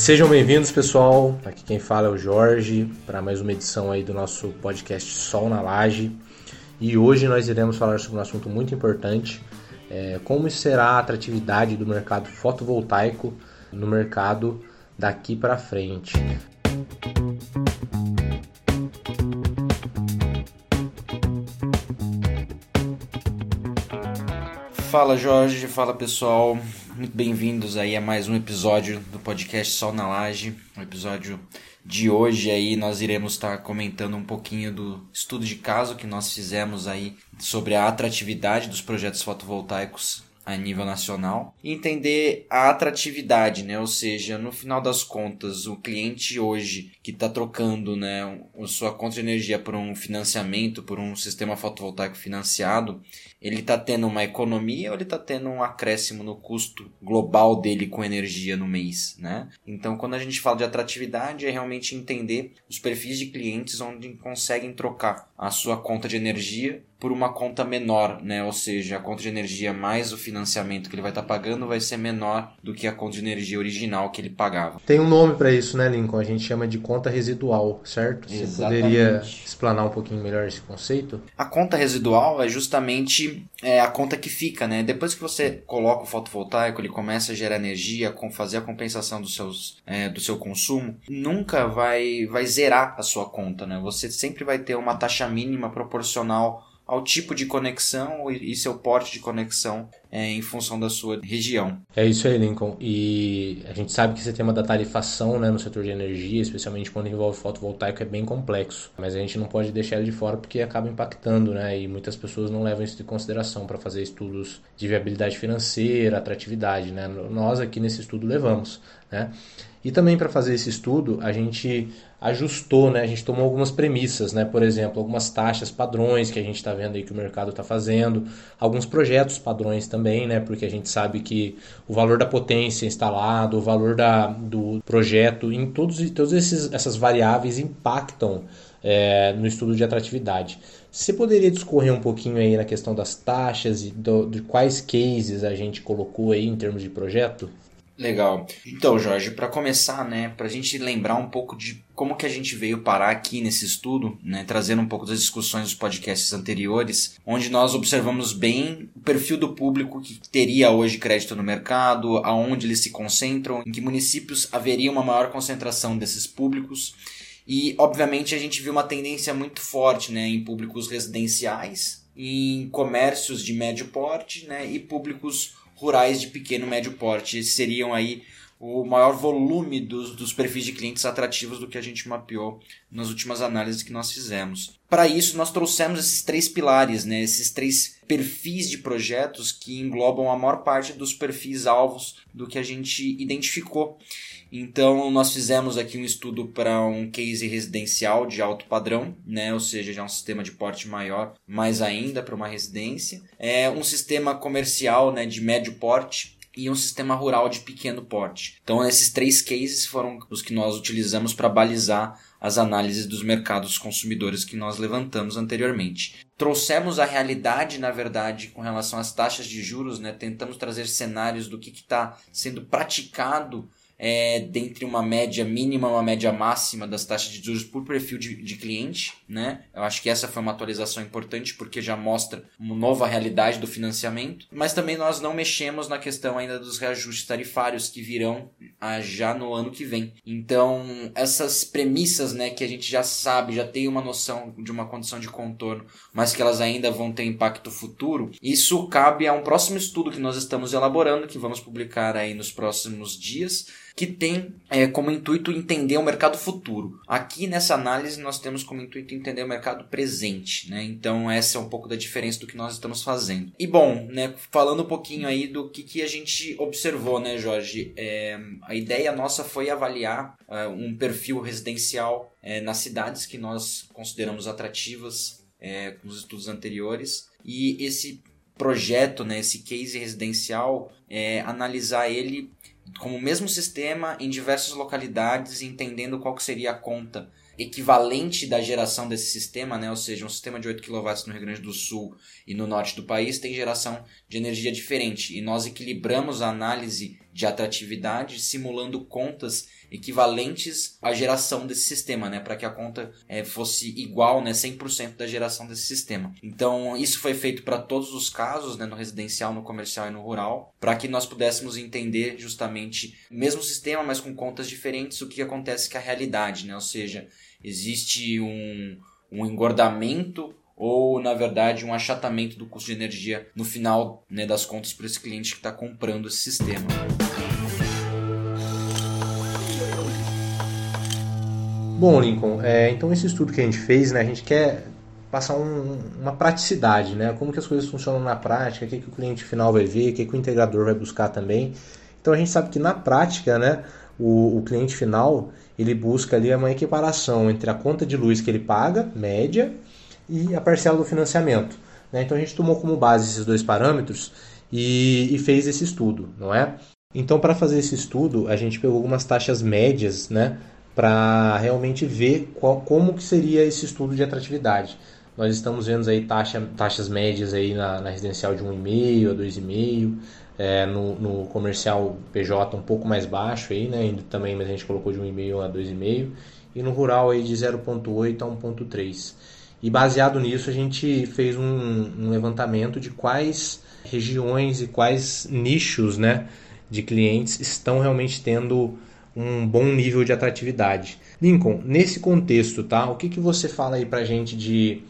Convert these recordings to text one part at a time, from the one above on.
Sejam bem-vindos, pessoal. Aqui quem fala é o Jorge para mais uma edição aí do nosso podcast Sol na Laje. E hoje nós iremos falar sobre um assunto muito importante, é, como será a atratividade do mercado fotovoltaico no mercado daqui para frente. Fala Jorge, fala pessoal, muito bem-vindos aí a mais um episódio do podcast Sol na Laje. O episódio de hoje aí nós iremos estar comentando um pouquinho do estudo de caso que nós fizemos aí sobre a atratividade dos projetos fotovoltaicos a nível nacional e entender a atratividade, né? Ou seja, no final das contas, o cliente hoje que está trocando, né, sua conta de energia por um financiamento, por um sistema fotovoltaico financiado, ele está tendo uma economia ou ele está tendo um acréscimo no custo global dele com energia no mês, né? Então, quando a gente fala de atratividade, é realmente entender os perfis de clientes onde conseguem trocar a sua conta de energia por uma conta menor, né? Ou seja, a conta de energia mais o financiamento que ele vai estar tá pagando vai ser menor do que a conta de energia original que ele pagava. Tem um nome para isso, né, Lincoln? A gente chama de conta residual, certo? Você Exatamente. poderia explanar um pouquinho melhor esse conceito? A conta residual é justamente é, a conta que fica, né? Depois que você coloca o fotovoltaico, ele começa a gerar energia, com fazer a compensação dos seus, é, do seu consumo, nunca vai, vai zerar a sua conta, né? Você sempre vai ter uma taxa mínima proporcional ao tipo de conexão e seu porte de conexão é, em função da sua região. É isso aí, Lincoln. E a gente sabe que esse tema da tarifação né, no setor de energia, especialmente quando envolve fotovoltaico, é bem complexo. Mas a gente não pode deixar ele de fora porque acaba impactando, né? E muitas pessoas não levam isso em consideração para fazer estudos de viabilidade financeira, atratividade, né? Nós aqui nesse estudo levamos, né? E também para fazer esse estudo, a gente ajustou, né? A gente tomou algumas premissas, né? Por exemplo, algumas taxas padrões que a gente está vendo aí que o mercado está fazendo, alguns projetos padrões também, né? Porque a gente sabe que o valor da potência instalado, o valor da, do projeto, em todos todas essas variáveis impactam é, no estudo de atratividade. Você poderia discorrer um pouquinho aí na questão das taxas e do, de quais cases a gente colocou aí em termos de projeto? Legal. Então, Jorge, para começar, né, para a gente lembrar um pouco de como que a gente veio parar aqui nesse estudo, né, trazendo um pouco das discussões dos podcasts anteriores, onde nós observamos bem o perfil do público que teria hoje crédito no mercado, aonde eles se concentram, em que municípios haveria uma maior concentração desses públicos. E, obviamente, a gente viu uma tendência muito forte né, em públicos residenciais, em comércios de médio porte né, e públicos rurais de pequeno e médio porte. Seriam aí o maior volume dos, dos perfis de clientes atrativos do que a gente mapeou nas últimas análises que nós fizemos. Para isso, nós trouxemos esses três pilares, né, esses três perfis de projetos que englobam a maior parte dos perfis alvos do que a gente identificou. Então, nós fizemos aqui um estudo para um case residencial de alto padrão, né? ou seja, já um sistema de porte maior, mais ainda para uma residência. É um sistema comercial né, de médio porte, e um sistema rural de pequeno porte. Então, esses três cases foram os que nós utilizamos para balizar as análises dos mercados consumidores que nós levantamos anteriormente. Trouxemos a realidade, na verdade, com relação às taxas de juros, né? tentamos trazer cenários do que está sendo praticado é, dentre uma média mínima uma média máxima das taxas de juros por perfil de, de cliente. Né? Eu acho que essa foi uma atualização importante porque já mostra uma nova realidade do financiamento. Mas também nós não mexemos na questão ainda dos reajustes tarifários que virão ah, já no ano que vem. Então, essas premissas né, que a gente já sabe, já tem uma noção de uma condição de contorno, mas que elas ainda vão ter impacto futuro, isso cabe a um próximo estudo que nós estamos elaborando, que vamos publicar aí nos próximos dias que tem é, como intuito entender o mercado futuro. Aqui nessa análise nós temos como intuito entender o mercado presente, né? Então essa é um pouco da diferença do que nós estamos fazendo. E bom, né, falando um pouquinho aí do que, que a gente observou, né, Jorge? É, a ideia nossa foi avaliar é, um perfil residencial é, nas cidades que nós consideramos atrativas é, com os estudos anteriores e esse projeto, né, esse case residencial, é, analisar ele como o mesmo sistema em diversas localidades, entendendo qual que seria a conta equivalente da geração desse sistema, né? ou seja, um sistema de 8 kW no Rio Grande do Sul e no norte do país tem geração de energia diferente. E nós equilibramos a análise de atratividade, simulando contas equivalentes à geração desse sistema, né, para que a conta é, fosse igual, né, 100% da geração desse sistema. Então, isso foi feito para todos os casos, né, no residencial, no comercial e no rural, para que nós pudéssemos entender justamente o mesmo sistema, mas com contas diferentes, o que acontece com a realidade, né, ou seja, existe um, um engordamento ou na verdade um achatamento do custo de energia no final né, das contas para esse cliente que está comprando esse sistema. Bom, Lincoln, é, então esse estudo que a gente fez, né, a gente quer passar um, uma praticidade, né, como que as coisas funcionam na prática, o que, que o cliente final vai ver, o que, que o integrador vai buscar também. Então a gente sabe que na prática, né, o, o cliente final ele busca ali uma equiparação entre a conta de luz que ele paga, média, e a parcela do financiamento. Né? Então a gente tomou como base esses dois parâmetros e, e fez esse estudo, não é? Então para fazer esse estudo a gente pegou algumas taxas médias, né, para realmente ver qual, como que seria esse estudo de atratividade. Nós estamos vendo aí taxa, taxas médias aí na, na residencial de 1,5 a 2,5, é, no, no, comercial PJ um pouco mais baixo aí, né, também, mas a gente colocou de 1,5 a 2,5 e no rural aí de 0,8 a 1,3. E baseado nisso, a gente fez um, um, levantamento de quais regiões e quais nichos né, de clientes estão realmente tendo um bom nível de atratividade. Lincoln, nesse contexto, tá? O que, que você fala aí pra gente de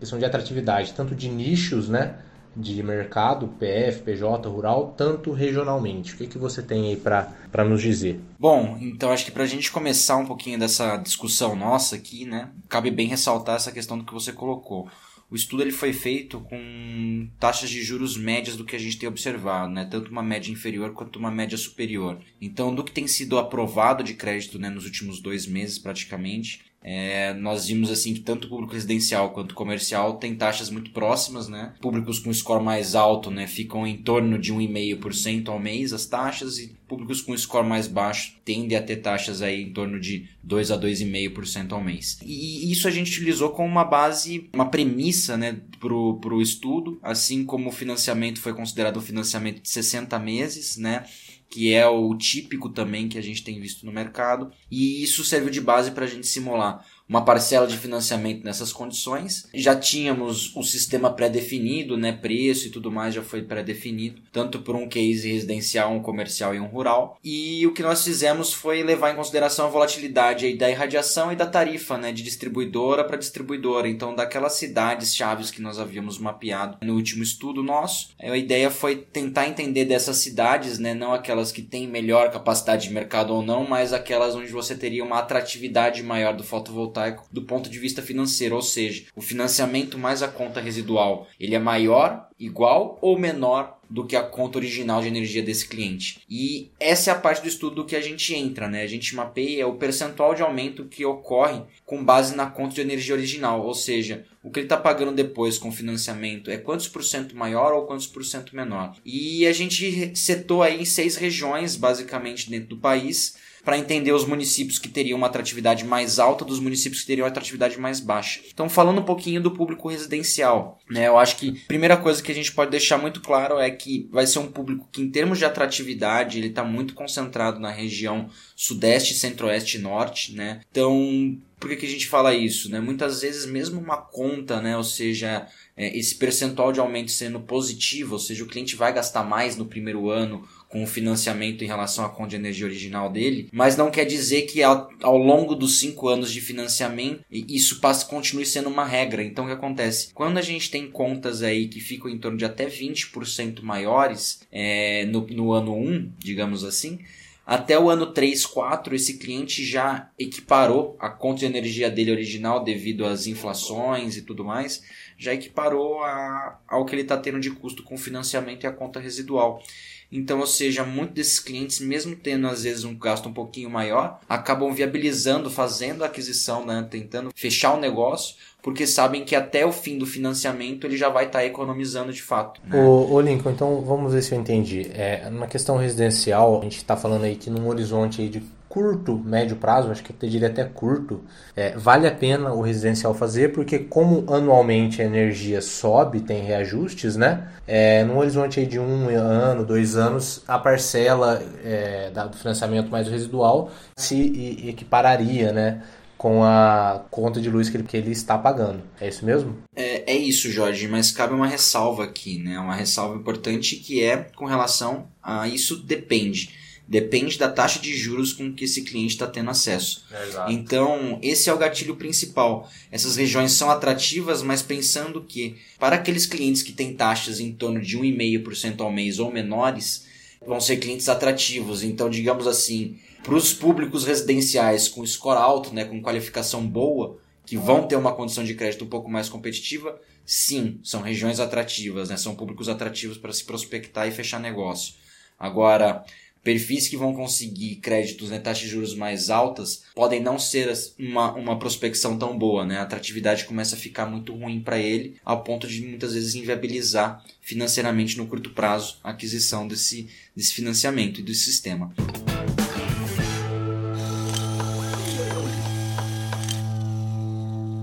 questão de atratividade, tanto de nichos, né? De mercado, PF, PJ, rural, tanto regionalmente. O que, que você tem aí para nos dizer? Bom, então acho que para a gente começar um pouquinho dessa discussão nossa aqui, né, cabe bem ressaltar essa questão do que você colocou. O estudo ele foi feito com taxas de juros médias do que a gente tem observado, né? tanto uma média inferior quanto uma média superior. Então, do que tem sido aprovado de crédito né, nos últimos dois meses, praticamente, é, nós vimos assim que tanto o público residencial quanto comercial tem taxas muito próximas, né? Públicos com score mais alto, né, ficam em torno de 1,5% ao mês as taxas e públicos com score mais baixo tendem a ter taxas aí em torno de 2 a 2,5% ao mês. E isso a gente utilizou como uma base, uma premissa, né, pro, pro estudo, assim como o financiamento foi considerado um financiamento de 60 meses, né? Que é o típico também que a gente tem visto no mercado, e isso serviu de base para a gente simular uma parcela de financiamento nessas condições. Já tínhamos o sistema pré-definido, né, preço e tudo mais já foi pré-definido, tanto por um case residencial, um comercial e um rural. E o que nós fizemos foi levar em consideração a volatilidade da irradiação e da tarifa, né, de distribuidora para distribuidora. Então, daquelas cidades chaves que nós havíamos mapeado no último estudo nosso, a ideia foi tentar entender dessas cidades, né, não aquelas que têm melhor capacidade de mercado ou não, mas aquelas onde você teria uma atratividade maior do fotovoltaico fotovoltaico do ponto de vista financeiro, ou seja, o financiamento mais a conta residual, ele é maior, igual ou menor do que a conta original de energia desse cliente. E essa é a parte do estudo que a gente entra, né? A gente mapeia o percentual de aumento que ocorre com base na conta de energia original, ou seja, o que ele está pagando depois com financiamento é quantos por cento maior ou quantos por cento menor. E a gente setou aí em seis regiões, basicamente, dentro do país, para entender os municípios que teriam uma atratividade mais alta dos municípios que teriam uma atratividade mais baixa. Então, falando um pouquinho do público residencial, né, eu acho que a primeira coisa que a gente pode deixar muito claro é que vai ser um público que, em termos de atratividade, ele está muito concentrado na região sudeste, centro-oeste e norte, né? Então, por que, que a gente fala isso? Né? Muitas vezes, mesmo uma conta, né? ou seja, é, esse percentual de aumento sendo positivo, ou seja, o cliente vai gastar mais no primeiro ano com o financiamento em relação à conta de energia original dele, mas não quer dizer que ao, ao longo dos cinco anos de financiamento isso passe, continue sendo uma regra. Então o que acontece? Quando a gente tem contas aí que ficam em torno de até 20% maiores é, no, no ano 1, digamos assim, até o ano 3, 4, esse cliente já equiparou a conta de energia dele original devido às inflações e tudo mais, já equiparou a, ao que ele está tendo de custo com financiamento e a conta residual. Então, ou seja, muitos desses clientes, mesmo tendo às vezes um gasto um pouquinho maior, acabam viabilizando, fazendo a aquisição, né, tentando fechar o negócio, porque sabem que até o fim do financiamento ele já vai estar tá economizando de fato. Né? Ô, ô, Lincoln, então vamos ver se eu entendi. É, na questão residencial, a gente está falando aí que num horizonte de curto, médio prazo, acho que eu diria até curto, é, vale a pena o residencial fazer, porque como anualmente a energia sobe, tem reajustes, né? É, no horizonte de um ano, dois anos, a parcela é, do financiamento mais residual se equipararia, né? com a conta de luz que ele, que ele está pagando. É isso mesmo? É, é isso, Jorge, mas cabe uma ressalva aqui, né? Uma ressalva importante que é com relação a isso depende. Depende da taxa de juros com que esse cliente está tendo acesso. Exato. Então, esse é o gatilho principal. Essas regiões são atrativas, mas pensando que, para aqueles clientes que têm taxas em torno de 1,5% ao mês ou menores, vão ser clientes atrativos. Então, digamos assim, para os públicos residenciais com score alto, né, com qualificação boa, que vão ter uma condição de crédito um pouco mais competitiva, sim, são regiões atrativas, né, são públicos atrativos para se prospectar e fechar negócio. Agora, perfis que vão conseguir créditos, né, taxas de juros mais altas, podem não ser uma, uma prospecção tão boa, né? A atratividade começa a ficar muito ruim para ele, ao ponto de muitas vezes inviabilizar financeiramente no curto prazo a aquisição desse, desse financiamento e desse sistema.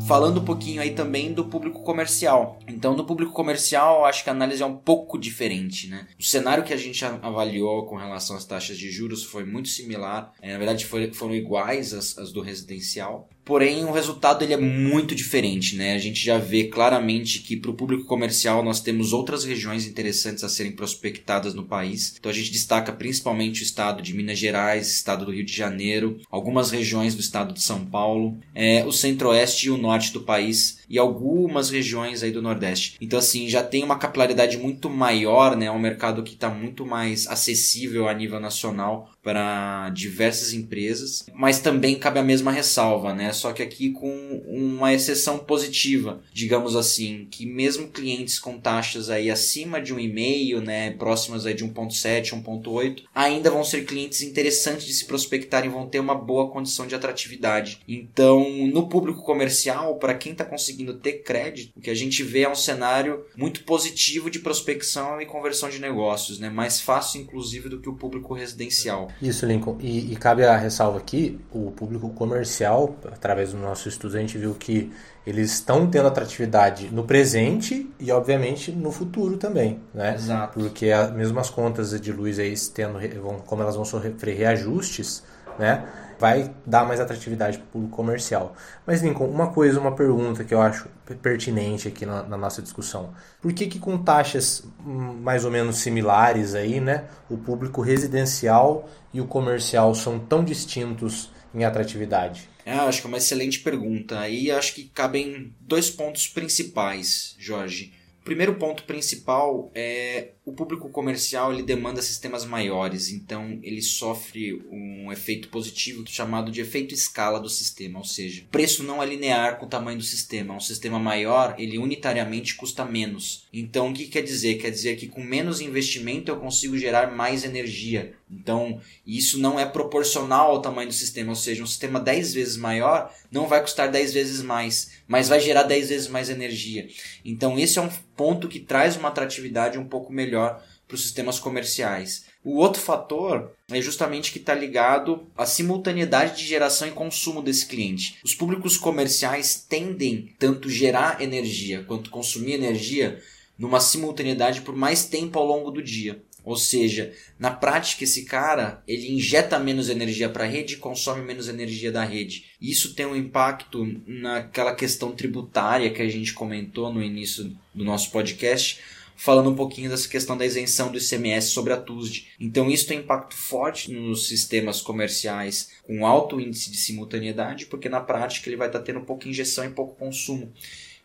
Falando um pouquinho aí também do público comercial. Então, do público comercial, acho que a análise é um pouco diferente, né? O cenário que a gente avaliou com relação às taxas de juros foi muito similar, é, na verdade foi, foram iguais às, às do residencial. Porém, o resultado ele é muito diferente, né? A gente já vê claramente que para o público comercial nós temos outras regiões interessantes a serem prospectadas no país. Então a gente destaca principalmente o estado de Minas Gerais, estado do Rio de Janeiro, algumas regiões do estado de São Paulo, é, o centro-oeste e o norte do país e algumas regiões aí do Nordeste. Então, assim, já tem uma capilaridade muito maior, né? É um mercado que está muito mais acessível a nível nacional para diversas empresas, mas também cabe a mesma ressalva, né? Só que aqui com uma exceção positiva, digamos assim, que mesmo clientes com taxas aí acima de um e-mail, né, próximas aí de 1.7, 1.8, ainda vão ser clientes interessantes de se prospectar e vão ter uma boa condição de atratividade. Então, no público comercial, para quem está conseguindo ter crédito, o que a gente vê é um cenário muito positivo de prospecção e conversão de negócios, né? Mais fácil inclusive do que o público residencial. Isso, Lincoln. E, e, cabe a ressalva aqui, o público comercial, através do nosso estudo, a gente viu que eles estão tendo atratividade no presente e, obviamente, no futuro também, né? Exato. Porque a, mesmo as contas de luz aí, tendo, como elas vão sofrer reajustes, né? Vai dar mais atratividade para o público comercial. Mas, Lincoln, uma coisa, uma pergunta que eu acho pertinente aqui na, na, nossa discussão. Por que, que com taxas hum, mais ou menos similares aí, né, o público residencial e o comercial são tão distintos em atratividade? É, acho que é uma excelente pergunta. Aí acho que cabem dois pontos principais, Jorge. Primeiro ponto principal é o público comercial ele demanda sistemas maiores, então ele sofre um efeito positivo chamado de efeito escala do sistema, ou seja, o preço não é linear com o tamanho do sistema. Um sistema maior, ele unitariamente custa menos. Então, o que quer dizer? Quer dizer que com menos investimento eu consigo gerar mais energia. Então, isso não é proporcional ao tamanho do sistema, ou seja, um sistema 10 vezes maior não vai custar 10 vezes mais, mas vai gerar 10 vezes mais energia. Então, esse é um ponto que traz uma atratividade um pouco melhor para os sistemas comerciais. O outro fator é justamente que está ligado à simultaneidade de geração e consumo desse cliente. Os públicos comerciais tendem tanto gerar energia quanto consumir energia numa simultaneidade por mais tempo ao longo do dia. Ou seja, na prática esse cara ele injeta menos energia para a rede e consome menos energia da rede. Isso tem um impacto naquela questão tributária que a gente comentou no início do nosso podcast, falando um pouquinho dessa questão da isenção do ICMS sobre a TUSD. Então isso tem impacto forte nos sistemas comerciais com alto índice de simultaneidade, porque na prática ele vai estar tendo pouca injeção e pouco consumo.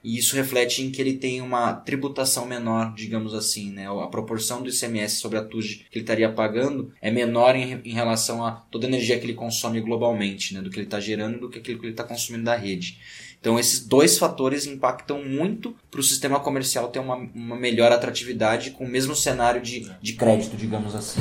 E isso reflete em que ele tem uma tributação menor, digamos assim, né? A proporção do ICMS sobre a TUSD que ele estaria pagando é menor em, em relação a toda a energia que ele consome globalmente, né? Do que ele está gerando do que aquilo que ele está consumindo da rede. Então esses dois fatores impactam muito para o sistema comercial ter uma, uma melhor atratividade com o mesmo cenário de, de crédito, digamos assim.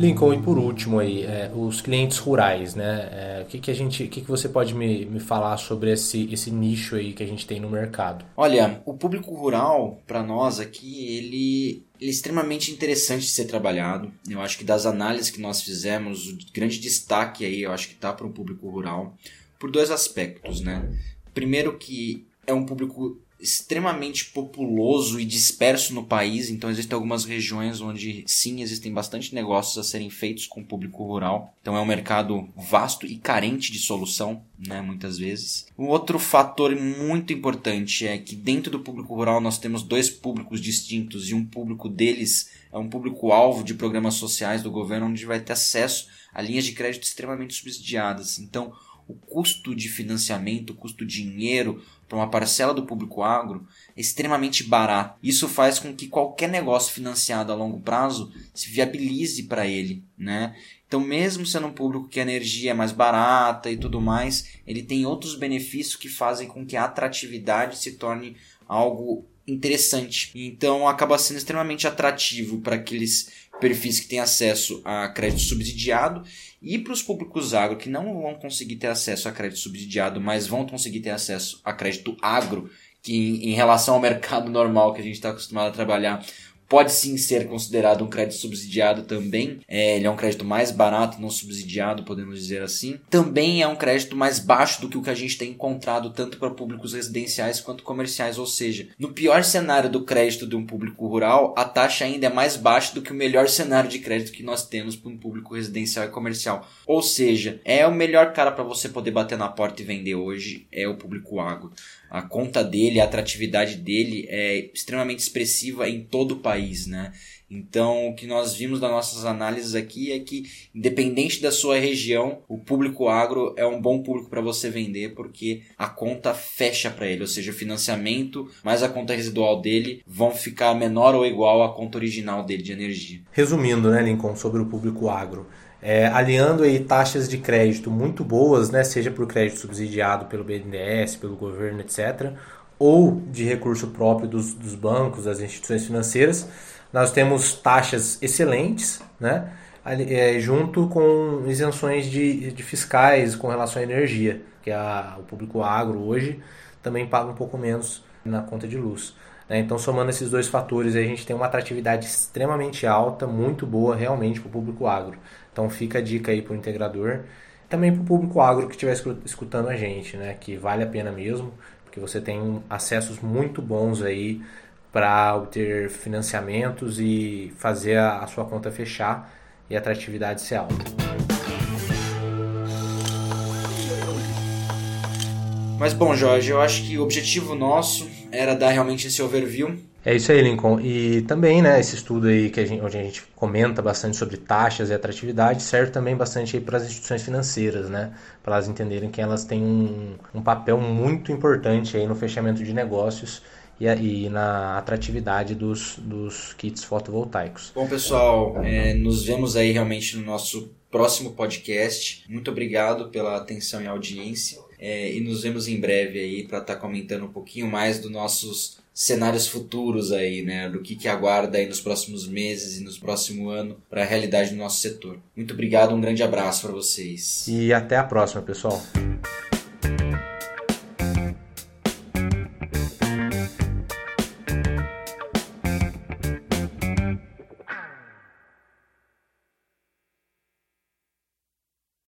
Lincoln, e por último aí, é, os clientes rurais, né? É, o que, que a gente, que, que você pode me, me falar sobre esse, esse nicho aí que a gente tem no mercado? Olha, o público rural, para nós aqui, ele, ele é extremamente interessante de ser trabalhado. Eu acho que das análises que nós fizemos, o grande destaque aí, eu acho que tá para o público rural, por dois aspectos, né? Primeiro que é um público extremamente populoso e disperso no país, então existem algumas regiões onde sim existem bastante negócios a serem feitos com o público rural. Então é um mercado vasto e carente de solução, né, muitas vezes. Um outro fator muito importante é que dentro do público rural nós temos dois públicos distintos e um público deles é um público alvo de programas sociais do governo onde vai ter acesso a linhas de crédito extremamente subsidiadas. Então, o custo de financiamento, o custo de dinheiro para uma parcela do público agro é extremamente barato. Isso faz com que qualquer negócio financiado a longo prazo se viabilize para ele, né? Então, mesmo sendo um público que a energia é mais barata e tudo mais, ele tem outros benefícios que fazem com que a atratividade se torne algo interessante. Então, acaba sendo extremamente atrativo para aqueles perfis que têm acesso a crédito subsidiado e para os públicos agro que não vão conseguir ter acesso a crédito subsidiado, mas vão conseguir ter acesso a crédito agro, que em, relação ao mercado normal que a gente está acostumado a trabalhar, pode sim ser considerado um crédito subsidiado também. É, ele é um crédito mais barato, não subsidiado, podemos dizer assim. Também é um crédito mais baixo do que o que a gente tem encontrado tanto para públicos residenciais quanto comerciais. Ou seja, no pior cenário do crédito de um público rural, a taxa ainda é mais baixa do que o melhor cenário de crédito que nós temos para um público residencial e comercial. Ou seja, é o melhor cara para você poder bater na porta e vender hoje é o público agro a conta dele, a atratividade dele é extremamente expressiva em todo o país, né? Então, o que nós vimos das nossas análises aqui é que, independente da sua região, o público agro é um bom público para você vender porque a conta fecha para ele, ou seja, o financiamento mais a conta residual dele vão ficar menor ou igual à conta original dele de energia. Resumindo, né, Lincoln, sobre o público agro, é, aliando aí taxas de crédito muito boas, né, seja por crédito subsidiado pelo BNDES, pelo governo, etc., ou de recurso próprio dos, dos bancos, das instituições financeiras, nós temos taxas excelentes, né, é, junto com isenções de, de, fiscais com relação à energia, que a, o público agro hoje também paga um pouco menos na conta de luz. Né? Então, somando esses dois fatores, a gente tem uma atratividade extremamente alta, muito boa realmente para o público agro. Então fica a dica aí para o integrador. Também para o público agro que estiver escutando a gente, né? Que vale a pena mesmo, porque você tem acessos muito bons aí para obter financiamentos e fazer a, a sua conta fechar e a atratividade ser alta. Mas bom, Jorge, eu acho que o objetivo nosso era dar realmente esse overview é isso aí, Lincoln. E também, né, esse estudo aí que a gente, onde a gente comenta bastante sobre taxas e atratividade serve também bastante aí para as instituições financeiras, né, para elas entenderem que elas têm um, um papel muito importante aí no fechamento de negócios e, e na atratividade dos, dos kits fotovoltaicos. Bom, pessoal, é, nos vemos aí realmente no nosso próximo podcast. Muito obrigado pela atenção e audiência. É, e nos vemos em breve aí para estar tá comentando um pouquinho mais dos nossos cenários futuros aí, né? Do que, que aguarda aí nos próximos meses e no próximo ano para a realidade do nosso setor. Muito obrigado, um grande abraço para vocês. E até a próxima, pessoal.